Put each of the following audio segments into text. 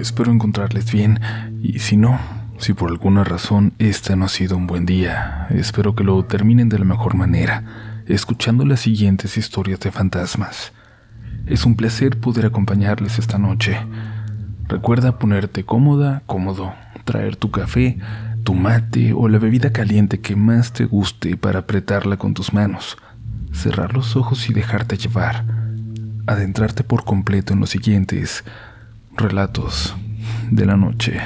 Espero encontrarles bien y si no, si por alguna razón este no ha sido un buen día, espero que lo terminen de la mejor manera, escuchando las siguientes historias de fantasmas. Es un placer poder acompañarles esta noche. Recuerda ponerte cómoda, cómodo, traer tu café, tu mate o la bebida caliente que más te guste para apretarla con tus manos, cerrar los ojos y dejarte llevar, adentrarte por completo en los siguientes relatos de la noche.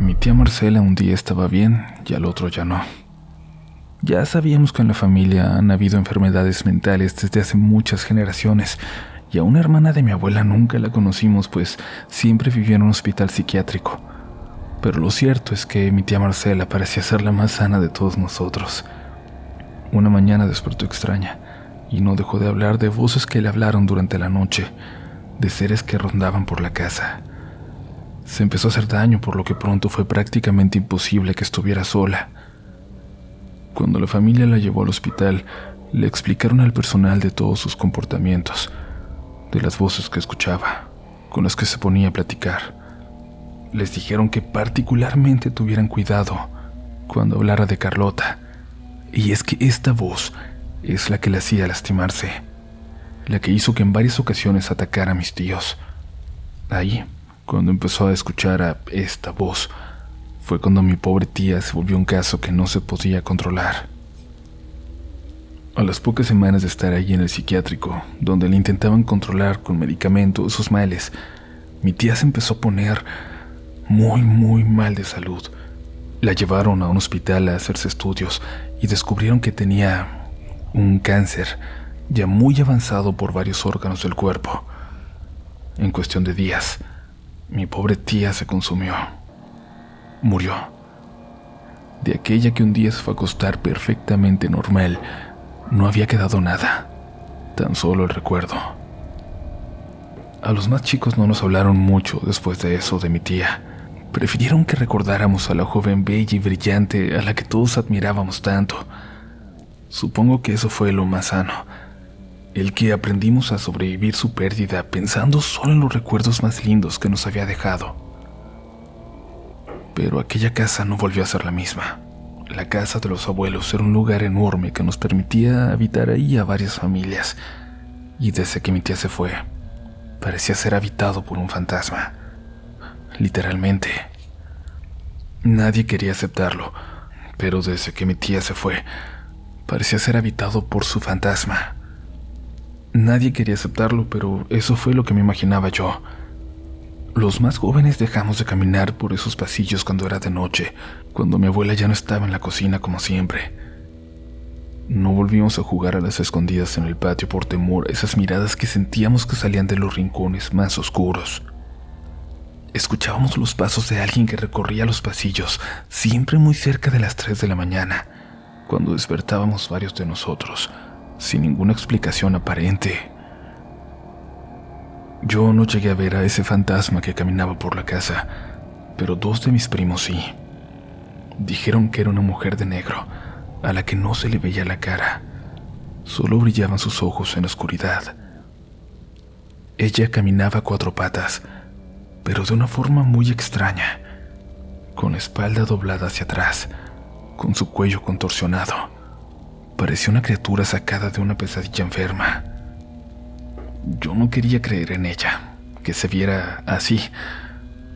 Mi tía Marcela un día estaba bien y al otro ya no. Ya sabíamos que en la familia han habido enfermedades mentales desde hace muchas generaciones y a una hermana de mi abuela nunca la conocimos pues siempre vivió en un hospital psiquiátrico. Pero lo cierto es que mi tía Marcela parecía ser la más sana de todos nosotros. Una mañana despertó extraña y no dejó de hablar de voces que le hablaron durante la noche, de seres que rondaban por la casa. Se empezó a hacer daño por lo que pronto fue prácticamente imposible que estuviera sola. Cuando la familia la llevó al hospital, le explicaron al personal de todos sus comportamientos, de las voces que escuchaba, con las que se ponía a platicar. Les dijeron que particularmente tuvieran cuidado cuando hablara de Carlota, y es que esta voz es la que le hacía lastimarse, la que hizo que en varias ocasiones atacara a mis tíos. Ahí, cuando empezó a escuchar a esta voz, fue cuando mi pobre tía se volvió un caso que no se podía controlar. A las pocas semanas de estar allí en el psiquiátrico, donde le intentaban controlar con medicamentos sus males, mi tía se empezó a poner muy, muy mal de salud. La llevaron a un hospital a hacerse estudios y descubrieron que tenía un cáncer ya muy avanzado por varios órganos del cuerpo. En cuestión de días, mi pobre tía se consumió murió. De aquella que un día se fue a acostar perfectamente normal, no había quedado nada, tan solo el recuerdo. A los más chicos no nos hablaron mucho después de eso de mi tía. Prefirieron que recordáramos a la joven bella y brillante a la que todos admirábamos tanto. Supongo que eso fue lo más sano, el que aprendimos a sobrevivir su pérdida pensando solo en los recuerdos más lindos que nos había dejado pero aquella casa no volvió a ser la misma. La casa de los abuelos era un lugar enorme que nos permitía habitar ahí a varias familias, y desde que mi tía se fue, parecía ser habitado por un fantasma. Literalmente. Nadie quería aceptarlo, pero desde que mi tía se fue, parecía ser habitado por su fantasma. Nadie quería aceptarlo, pero eso fue lo que me imaginaba yo. Los más jóvenes dejamos de caminar por esos pasillos cuando era de noche, cuando mi abuela ya no estaba en la cocina como siempre. No volvimos a jugar a las escondidas en el patio por temor a esas miradas que sentíamos que salían de los rincones más oscuros. Escuchábamos los pasos de alguien que recorría los pasillos, siempre muy cerca de las 3 de la mañana, cuando despertábamos varios de nosotros, sin ninguna explicación aparente. Yo no llegué a ver a ese fantasma que caminaba por la casa, pero dos de mis primos sí. Dijeron que era una mujer de negro, a la que no se le veía la cara, solo brillaban sus ojos en la oscuridad. Ella caminaba a cuatro patas, pero de una forma muy extraña, con la espalda doblada hacia atrás, con su cuello contorsionado. Parecía una criatura sacada de una pesadilla enferma. Yo no quería creer en ella, que se viera así.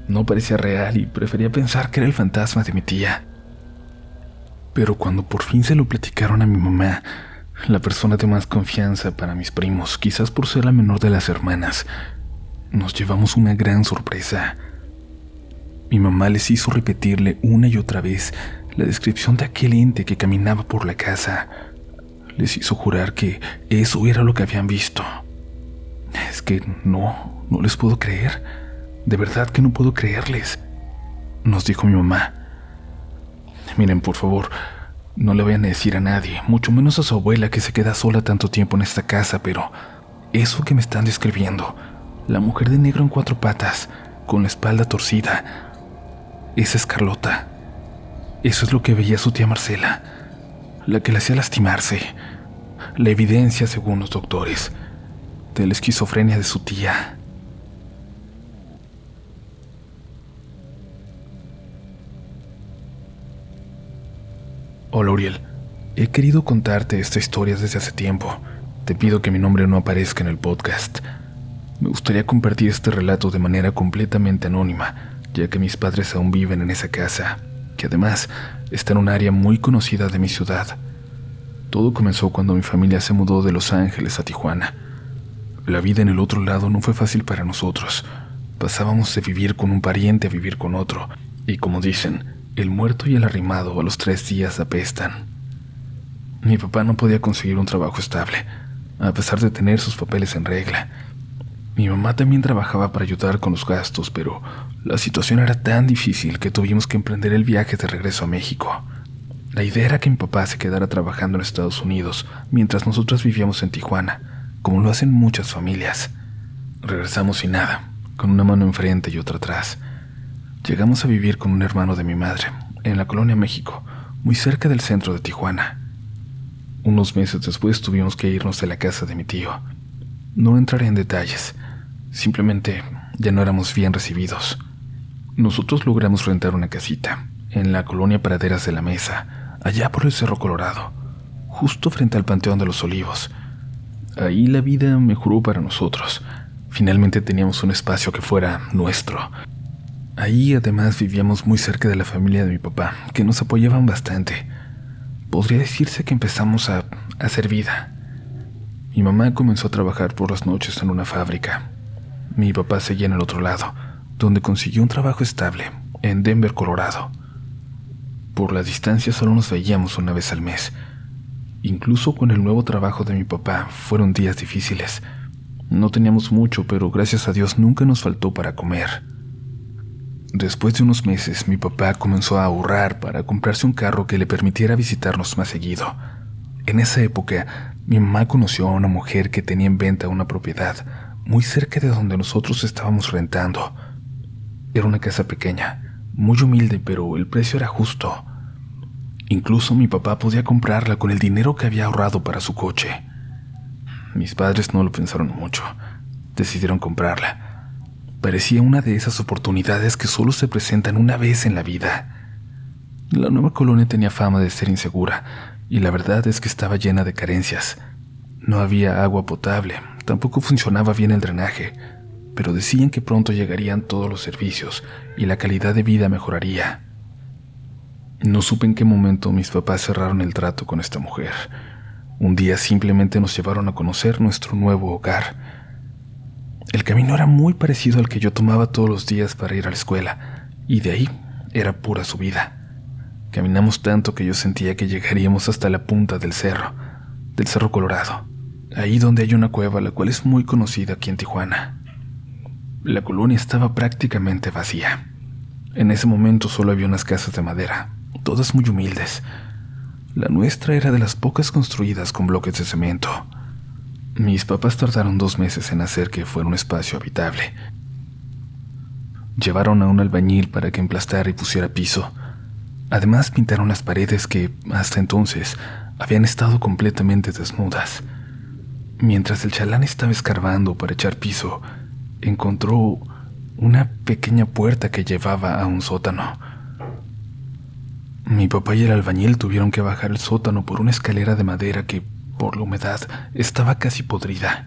No parecía real y prefería pensar que era el fantasma de mi tía. Pero cuando por fin se lo platicaron a mi mamá, la persona de más confianza para mis primos, quizás por ser la menor de las hermanas, nos llevamos una gran sorpresa. Mi mamá les hizo repetirle una y otra vez la descripción de aquel ente que caminaba por la casa. Les hizo jurar que eso era lo que habían visto. Es que no, no les puedo creer. De verdad que no puedo creerles. Nos dijo mi mamá. Miren, por favor, no le vayan a decir a nadie, mucho menos a su abuela que se queda sola tanto tiempo en esta casa, pero eso que me están describiendo, la mujer de negro en cuatro patas, con la espalda torcida, es Carlota. Eso es lo que veía su tía Marcela, la que le hacía lastimarse. La evidencia según los doctores de la esquizofrenia de su tía. Hola Uriel, he querido contarte esta historia desde hace tiempo. Te pido que mi nombre no aparezca en el podcast. Me gustaría compartir este relato de manera completamente anónima, ya que mis padres aún viven en esa casa, además está en un área muy conocida de mi ciudad. Todo comenzó cuando mi familia se mudó de Los Ángeles a Tijuana. La vida en el otro lado no fue fácil para nosotros. Pasábamos de vivir con un pariente a vivir con otro, y como dicen, el muerto y el arrimado a los tres días apestan. Mi papá no podía conseguir un trabajo estable, a pesar de tener sus papeles en regla. Mi mamá también trabajaba para ayudar con los gastos, pero la situación era tan difícil que tuvimos que emprender el viaje de regreso a México. La idea era que mi papá se quedara trabajando en Estados Unidos mientras nosotros vivíamos en Tijuana, como lo hacen muchas familias. Regresamos sin nada, con una mano enfrente y otra atrás. Llegamos a vivir con un hermano de mi madre, en la colonia México, muy cerca del centro de Tijuana. Unos meses después tuvimos que irnos de la casa de mi tío. No entraré en detalles, simplemente ya no éramos bien recibidos. Nosotros logramos rentar una casita, en la colonia Praderas de la Mesa, allá por el Cerro Colorado, justo frente al Panteón de los Olivos. Ahí la vida mejoró para nosotros. Finalmente teníamos un espacio que fuera nuestro, Ahí además vivíamos muy cerca de la familia de mi papá, que nos apoyaban bastante. Podría decirse que empezamos a hacer vida. Mi mamá comenzó a trabajar por las noches en una fábrica. Mi papá seguía en el otro lado, donde consiguió un trabajo estable, en Denver, Colorado. Por la distancia solo nos veíamos una vez al mes. Incluso con el nuevo trabajo de mi papá fueron días difíciles. No teníamos mucho, pero gracias a Dios nunca nos faltó para comer. Después de unos meses, mi papá comenzó a ahorrar para comprarse un carro que le permitiera visitarnos más seguido. En esa época, mi mamá conoció a una mujer que tenía en venta una propiedad muy cerca de donde nosotros estábamos rentando. Era una casa pequeña, muy humilde, pero el precio era justo. Incluso mi papá podía comprarla con el dinero que había ahorrado para su coche. Mis padres no lo pensaron mucho. Decidieron comprarla Parecía una de esas oportunidades que solo se presentan una vez en la vida. La nueva colonia tenía fama de ser insegura, y la verdad es que estaba llena de carencias. No había agua potable, tampoco funcionaba bien el drenaje, pero decían que pronto llegarían todos los servicios y la calidad de vida mejoraría. No supe en qué momento mis papás cerraron el trato con esta mujer. Un día simplemente nos llevaron a conocer nuestro nuevo hogar el camino era muy parecido al que yo tomaba todos los días para ir a la escuela, y de ahí era pura subida. Caminamos tanto que yo sentía que llegaríamos hasta la punta del cerro, del Cerro Colorado, ahí donde hay una cueva la cual es muy conocida aquí en Tijuana. La colonia estaba prácticamente vacía. En ese momento solo había unas casas de madera, todas muy humildes. La nuestra era de las pocas construidas con bloques de cemento. Mis papás tardaron dos meses en hacer que fuera un espacio habitable. Llevaron a un albañil para que emplastara y pusiera piso. Además pintaron las paredes que, hasta entonces, habían estado completamente desnudas. Mientras el chalán estaba escarbando para echar piso, encontró una pequeña puerta que llevaba a un sótano. Mi papá y el albañil tuvieron que bajar el sótano por una escalera de madera que por la humedad, estaba casi podrida.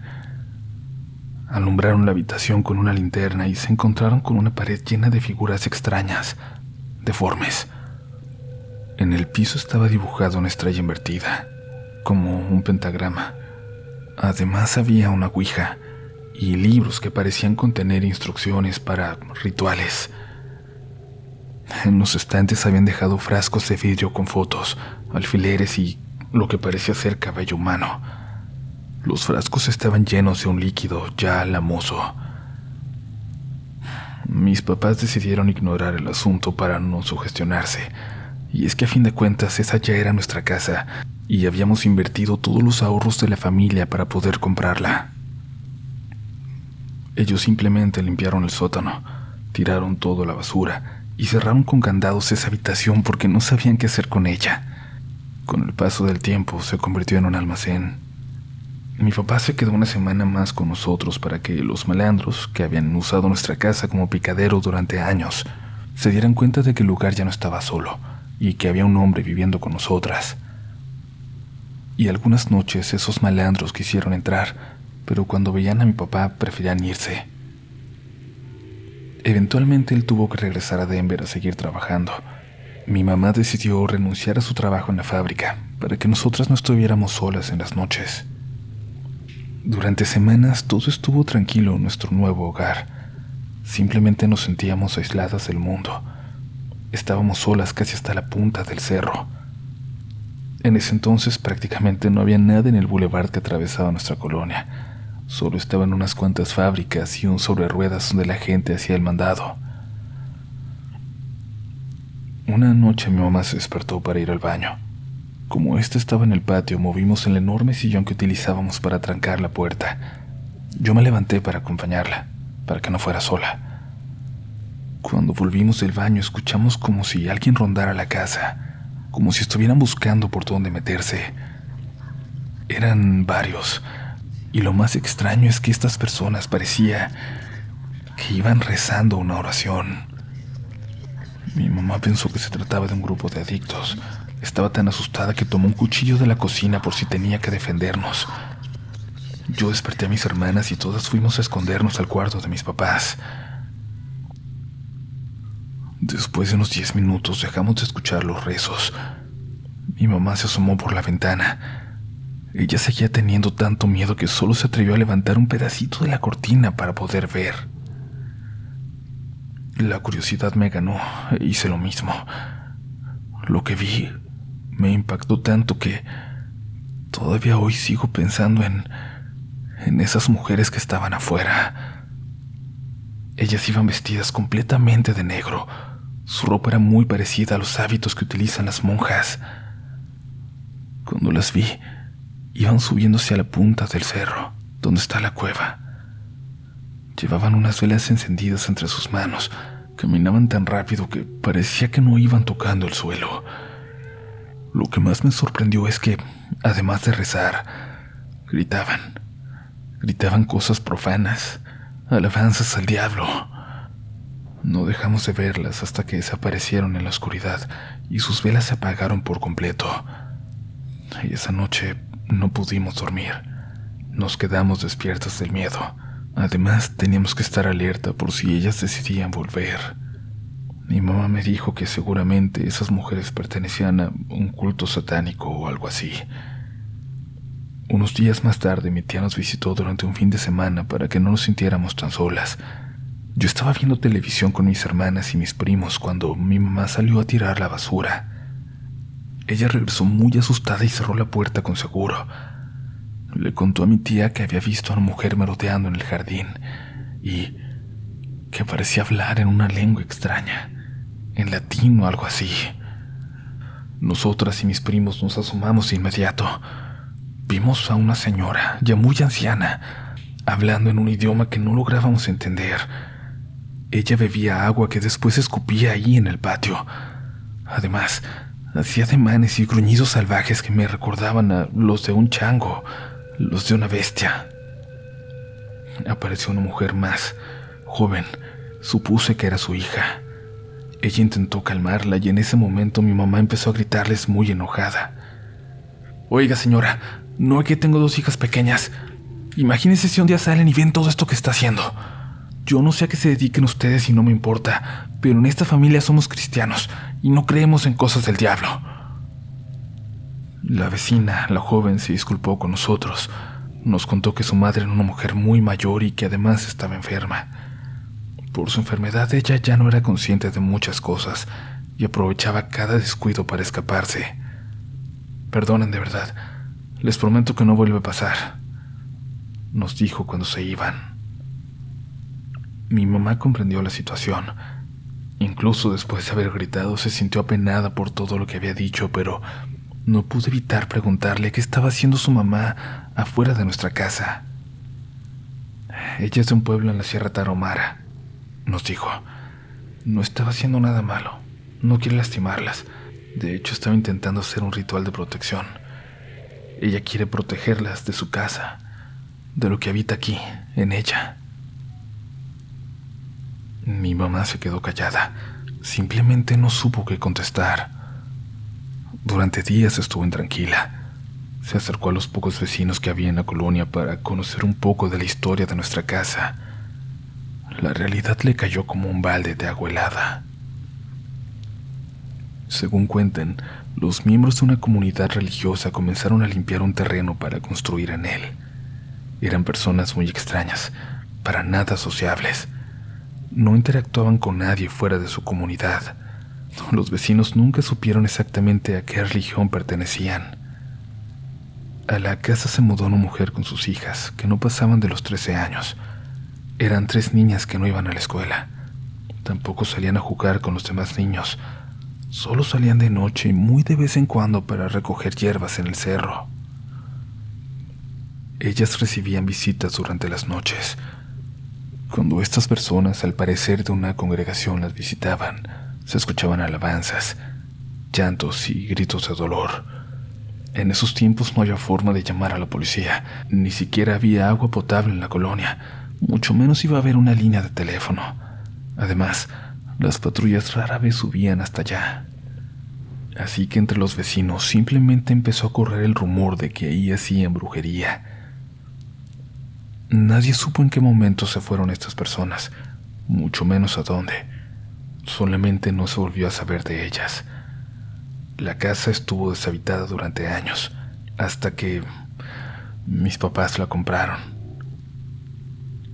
Alumbraron la habitación con una linterna y se encontraron con una pared llena de figuras extrañas, deformes. En el piso estaba dibujada una estrella invertida, como un pentagrama. Además había una ouija y libros que parecían contener instrucciones para rituales. En los estantes habían dejado frascos de vidrio con fotos, alfileres y lo que parecía ser cabello humano. Los frascos estaban llenos de un líquido ya lamoso. Mis papás decidieron ignorar el asunto para no sugestionarse, y es que a fin de cuentas esa ya era nuestra casa, y habíamos invertido todos los ahorros de la familia para poder comprarla. Ellos simplemente limpiaron el sótano, tiraron todo a la basura y cerraron con candados esa habitación porque no sabían qué hacer con ella. Con el paso del tiempo se convirtió en un almacén. Mi papá se quedó una semana más con nosotros para que los malandros, que habían usado nuestra casa como picadero durante años, se dieran cuenta de que el lugar ya no estaba solo y que había un hombre viviendo con nosotras. Y algunas noches esos malandros quisieron entrar, pero cuando veían a mi papá preferían irse. Eventualmente él tuvo que regresar a Denver a seguir trabajando. Mi mamá decidió renunciar a su trabajo en la fábrica para que nosotras no estuviéramos solas en las noches. Durante semanas todo estuvo tranquilo en nuestro nuevo hogar. Simplemente nos sentíamos aisladas del mundo. Estábamos solas casi hasta la punta del cerro. En ese entonces prácticamente no había nada en el bulevar que atravesaba nuestra colonia. Solo estaban unas cuantas fábricas y un sobre ruedas donde la gente hacía el mandado. Una noche mi mamá se despertó para ir al baño. Como éste estaba en el patio, movimos el enorme sillón que utilizábamos para trancar la puerta. Yo me levanté para acompañarla, para que no fuera sola. Cuando volvimos del baño, escuchamos como si alguien rondara la casa, como si estuvieran buscando por dónde meterse. Eran varios, y lo más extraño es que estas personas parecía que iban rezando una oración. Mi mamá pensó que se trataba de un grupo de adictos, estaba tan asustada que tomó un cuchillo de la cocina por si tenía que defendernos. Yo desperté a mis hermanas y todas fuimos a escondernos al cuarto de mis papás. Después de unos diez minutos dejamos de escuchar los rezos. Mi mamá se asomó por la ventana. Ella seguía teniendo tanto miedo que solo se atrevió a levantar un pedacito de la cortina para poder ver. La curiosidad me ganó hice lo mismo. Lo que vi me impactó tanto que todavía hoy sigo pensando en, en esas mujeres que estaban afuera. Ellas iban vestidas completamente de negro. Su ropa era muy parecida a los hábitos que utilizan las monjas. Cuando las vi, iban subiéndose a la punta del cerro, donde está la cueva. Llevaban unas velas encendidas entre sus manos. Caminaban tan rápido que parecía que no iban tocando el suelo. Lo que más me sorprendió es que, además de rezar, gritaban. Gritaban cosas profanas, alabanzas al diablo. No dejamos de verlas hasta que desaparecieron en la oscuridad y sus velas se apagaron por completo. Y esa noche no pudimos dormir. Nos quedamos despiertas del miedo. Además, teníamos que estar alerta por si ellas decidían volver. Mi mamá me dijo que seguramente esas mujeres pertenecían a un culto satánico o algo así. Unos días más tarde mi tía nos visitó durante un fin de semana para que no nos sintiéramos tan solas. Yo estaba viendo televisión con mis hermanas y mis primos cuando mi mamá salió a tirar la basura. Ella regresó muy asustada y cerró la puerta con seguro. Le contó a mi tía que había visto a una mujer merodeando en el jardín y que parecía hablar en una lengua extraña en latín o algo así. Nosotras y mis primos nos asomamos de inmediato. Vimos a una señora, ya muy anciana, hablando en un idioma que no lográbamos entender. Ella bebía agua que después escupía ahí en el patio. Además, hacía ademanes y gruñidos salvajes que me recordaban a los de un chango, los de una bestia. Apareció una mujer más, joven. Supuse que era su hija. Ella intentó calmarla y en ese momento mi mamá empezó a gritarles muy enojada. Oiga señora, no es que tengo dos hijas pequeñas. Imagínese si un día salen y ven todo esto que está haciendo. Yo no sé a qué se dediquen ustedes y no me importa, pero en esta familia somos cristianos y no creemos en cosas del diablo. La vecina, la joven, se disculpó con nosotros. Nos contó que su madre era una mujer muy mayor y que además estaba enferma. Por su enfermedad ella ya no era consciente de muchas cosas y aprovechaba cada descuido para escaparse. Perdonen de verdad, les prometo que no vuelve a pasar, nos dijo cuando se iban. Mi mamá comprendió la situación. Incluso después de haber gritado se sintió apenada por todo lo que había dicho, pero no pude evitar preguntarle qué estaba haciendo su mamá afuera de nuestra casa. Ella es de un pueblo en la Sierra Tarahumara nos dijo. No estaba haciendo nada malo. No quiere lastimarlas. De hecho, estaba intentando hacer un ritual de protección. Ella quiere protegerlas de su casa. de lo que habita aquí, en ella. Mi mamá se quedó callada. Simplemente no supo qué contestar. Durante días estuvo intranquila. Se acercó a los pocos vecinos que había en la colonia para conocer un poco de la historia de nuestra casa. La realidad le cayó como un balde de agua helada. Según cuentan, los miembros de una comunidad religiosa comenzaron a limpiar un terreno para construir en él. Eran personas muy extrañas, para nada sociables. No interactuaban con nadie fuera de su comunidad. Los vecinos nunca supieron exactamente a qué religión pertenecían. A la casa se mudó una mujer con sus hijas, que no pasaban de los 13 años. Eran tres niñas que no iban a la escuela. Tampoco salían a jugar con los demás niños, Solo salían de noche y muy de vez en cuando para recoger hierbas en el cerro. Ellas recibían visitas durante las noches. Cuando estas personas, al parecer de una congregación, las visitaban, se escuchaban alabanzas, llantos y gritos de dolor. En esos tiempos no había forma de llamar a la policía, ni siquiera había agua potable en la colonia, mucho menos iba a haber una línea de teléfono. Además, las patrullas rara vez subían hasta allá. Así que entre los vecinos simplemente empezó a correr el rumor de que ahí hacían brujería. Nadie supo en qué momento se fueron estas personas, mucho menos a dónde. Solamente no se volvió a saber de ellas. La casa estuvo deshabitada durante años, hasta que mis papás la compraron.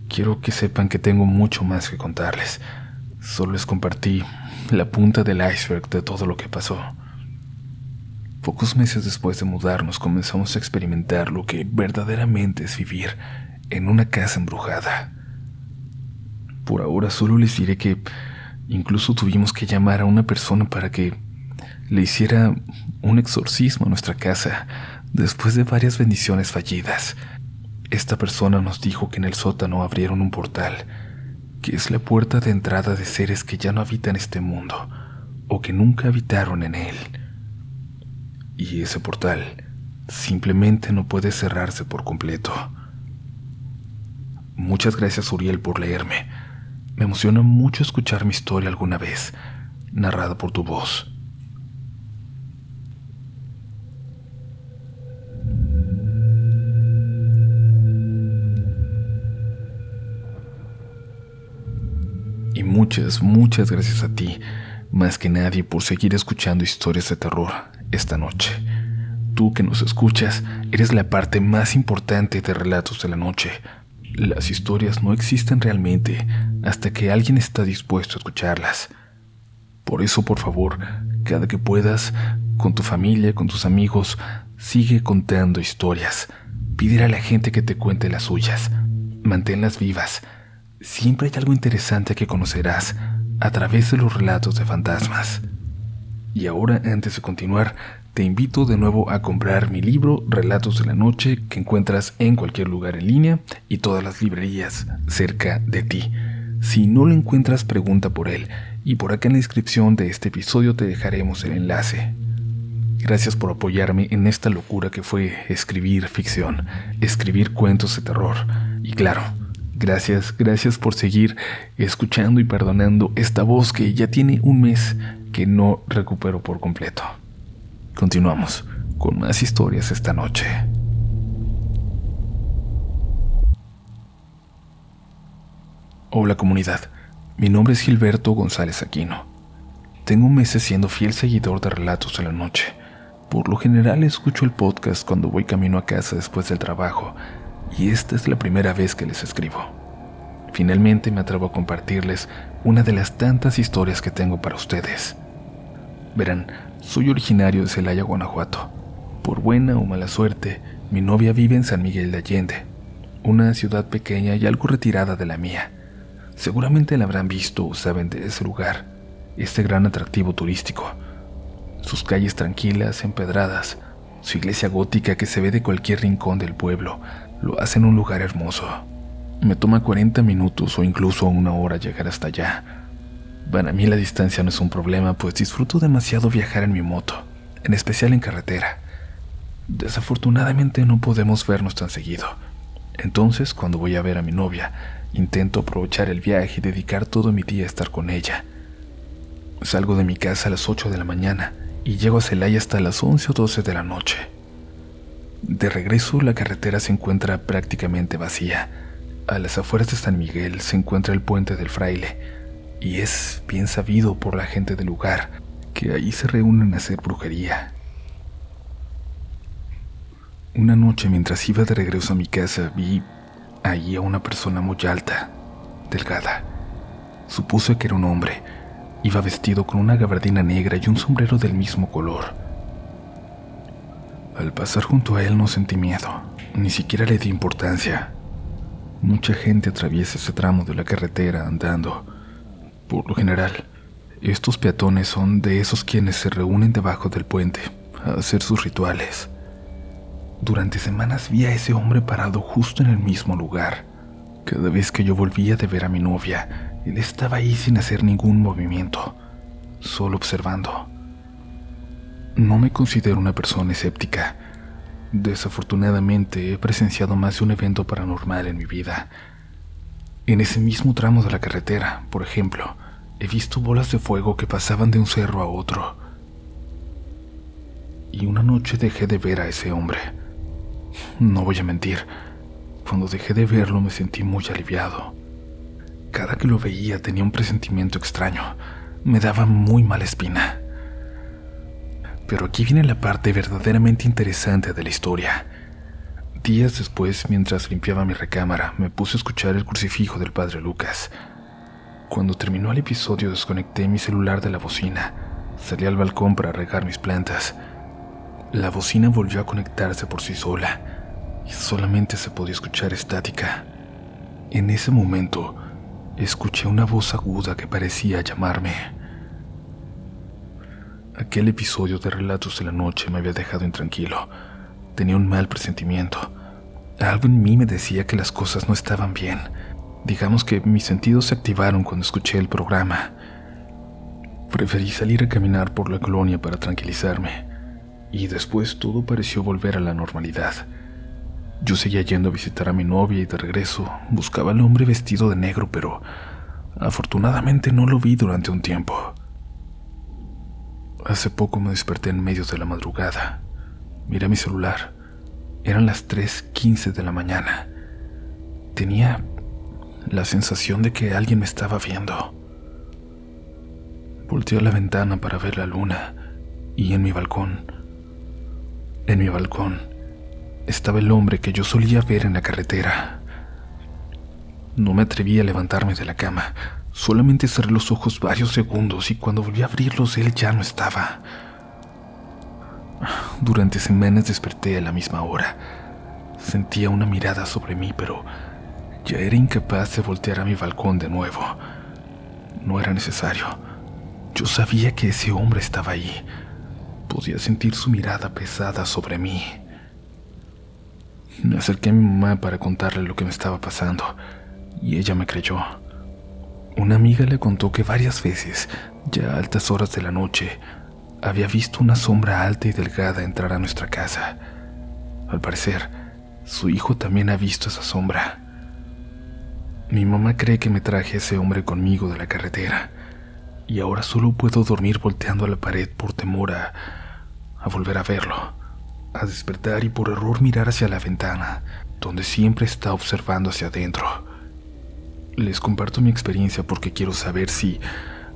Quiero que sepan que tengo mucho más que contarles. Solo les compartí la punta del iceberg de todo lo que pasó. Pocos meses después de mudarnos comenzamos a experimentar lo que verdaderamente es vivir en una casa embrujada. Por ahora solo les diré que incluso tuvimos que llamar a una persona para que le hiciera un exorcismo a nuestra casa después de varias bendiciones fallidas. Esta persona nos dijo que en el sótano abrieron un portal que es la puerta de entrada de seres que ya no habitan este mundo o que nunca habitaron en él. Y ese portal simplemente no puede cerrarse por completo. Muchas gracias Uriel por leerme. Me emociona mucho escuchar mi historia alguna vez, narrada por tu voz. muchas, muchas gracias a ti, más que nadie, por seguir escuchando historias de terror esta noche. Tú que nos escuchas, eres la parte más importante de Relatos de la Noche. Las historias no existen realmente hasta que alguien está dispuesto a escucharlas. Por eso, por favor, cada que puedas, con tu familia, con tus amigos, sigue contando historias. Pídele a la gente que te cuente las suyas. Manténlas vivas siempre hay algo interesante que conocerás a través de los relatos de fantasmas. Y ahora, antes de continuar, te invito de nuevo a comprar mi libro Relatos de la Noche que encuentras en cualquier lugar en línea y todas las librerías cerca de ti. Si no lo encuentras, pregunta por él y por acá en la descripción de este episodio te dejaremos el enlace. Gracias por apoyarme en esta locura que fue escribir ficción, escribir cuentos de terror y claro, Gracias, gracias por seguir escuchando y perdonando esta voz que ya tiene un mes que no recupero por completo. Continuamos con más historias esta noche. Hola comunidad, mi nombre es Gilberto González Aquino. Tengo meses siendo fiel seguidor de Relatos de la Noche. Por lo general escucho el podcast cuando voy camino a casa después del trabajo y esta es la primera vez que les escribo. Finalmente me atrevo a compartirles una de las tantas historias que tengo para ustedes. Verán, soy originario de Celaya, Guanajuato. Por buena o mala suerte, mi novia vive en San Miguel de Allende, una ciudad pequeña y algo retirada de la mía. Seguramente la habrán visto o saben de ese lugar, este gran atractivo turístico. Sus calles tranquilas, empedradas, su iglesia gótica que se ve de cualquier rincón del pueblo, lo hacen un lugar hermoso. Me toma 40 minutos o incluso una hora llegar hasta allá. Para mí la distancia no es un problema, pues disfruto demasiado viajar en mi moto, en especial en carretera. Desafortunadamente no podemos vernos tan seguido. Entonces, cuando voy a ver a mi novia, intento aprovechar el viaje y dedicar todo mi día a estar con ella. Salgo de mi casa a las 8 de la mañana y llego a Celaya hasta las 11 o 12 de la noche. De regreso, la carretera se encuentra prácticamente vacía. A las afueras de San Miguel se encuentra el puente del fraile, y es bien sabido por la gente del lugar que ahí se reúnen a hacer brujería. Una noche mientras iba de regreso a mi casa vi allí a una persona muy alta, delgada. Supuse que era un hombre. Iba vestido con una gabardina negra y un sombrero del mismo color. Al pasar junto a él no sentí miedo, ni siquiera le di importancia. Mucha gente atraviesa ese tramo de la carretera andando. Por lo general, estos peatones son de esos quienes se reúnen debajo del puente a hacer sus rituales. Durante semanas vi a ese hombre parado justo en el mismo lugar. Cada vez que yo volvía de ver a mi novia, él estaba ahí sin hacer ningún movimiento, solo observando. No me considero una persona escéptica. Desafortunadamente he presenciado más de un evento paranormal en mi vida. En ese mismo tramo de la carretera, por ejemplo, he visto bolas de fuego que pasaban de un cerro a otro. Y una noche dejé de ver a ese hombre. No voy a mentir, cuando dejé de verlo me sentí muy aliviado. Cada que lo veía tenía un presentimiento extraño, me daba muy mala espina. Pero aquí viene la parte verdaderamente interesante de la historia. Días después, mientras limpiaba mi recámara, me puse a escuchar el crucifijo del padre Lucas. Cuando terminó el episodio desconecté mi celular de la bocina, salí al balcón para regar mis plantas. La bocina volvió a conectarse por sí sola y solamente se podía escuchar estática. En ese momento, escuché una voz aguda que parecía llamarme. Aquel episodio de Relatos de la Noche me había dejado intranquilo. Tenía un mal presentimiento. Algo en mí me decía que las cosas no estaban bien. Digamos que mis sentidos se activaron cuando escuché el programa. Preferí salir a caminar por la colonia para tranquilizarme, y después todo pareció volver a la normalidad. Yo seguía yendo a visitar a mi novia y de regreso buscaba al hombre vestido de negro, pero afortunadamente no lo vi durante un tiempo. Hace poco me desperté en medio de la madrugada. Miré mi celular. Eran las 3.15 de la mañana. Tenía la sensación de que alguien me estaba viendo. Volteé a la ventana para ver la luna y en mi balcón, en mi balcón, estaba el hombre que yo solía ver en la carretera. No me atreví a levantarme de la cama. Solamente cerré los ojos varios segundos y cuando volví a abrirlos él ya no estaba. Durante semanas desperté a la misma hora. Sentía una mirada sobre mí, pero ya era incapaz de voltear a mi balcón de nuevo. No era necesario. Yo sabía que ese hombre estaba ahí. Podía sentir su mirada pesada sobre mí. Me acerqué a mi mamá para contarle lo que me estaba pasando, y ella me creyó. Una amiga le contó que varias veces, ya a altas horas de la noche, había visto una sombra alta y delgada entrar a nuestra casa. Al parecer, su hijo también ha visto esa sombra. Mi mamá cree que me traje ese hombre conmigo de la carretera, y ahora solo puedo dormir volteando a la pared por temor a, a volver a verlo, a despertar y por error mirar hacia la ventana, donde siempre está observando hacia adentro les comparto mi experiencia porque quiero saber si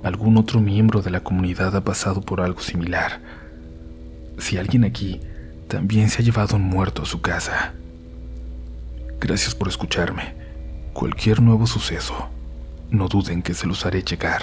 algún otro miembro de la comunidad ha pasado por algo similar. Si alguien aquí también se ha llevado un muerto a su casa. Gracias por escucharme. Cualquier nuevo suceso, no duden que se los haré llegar.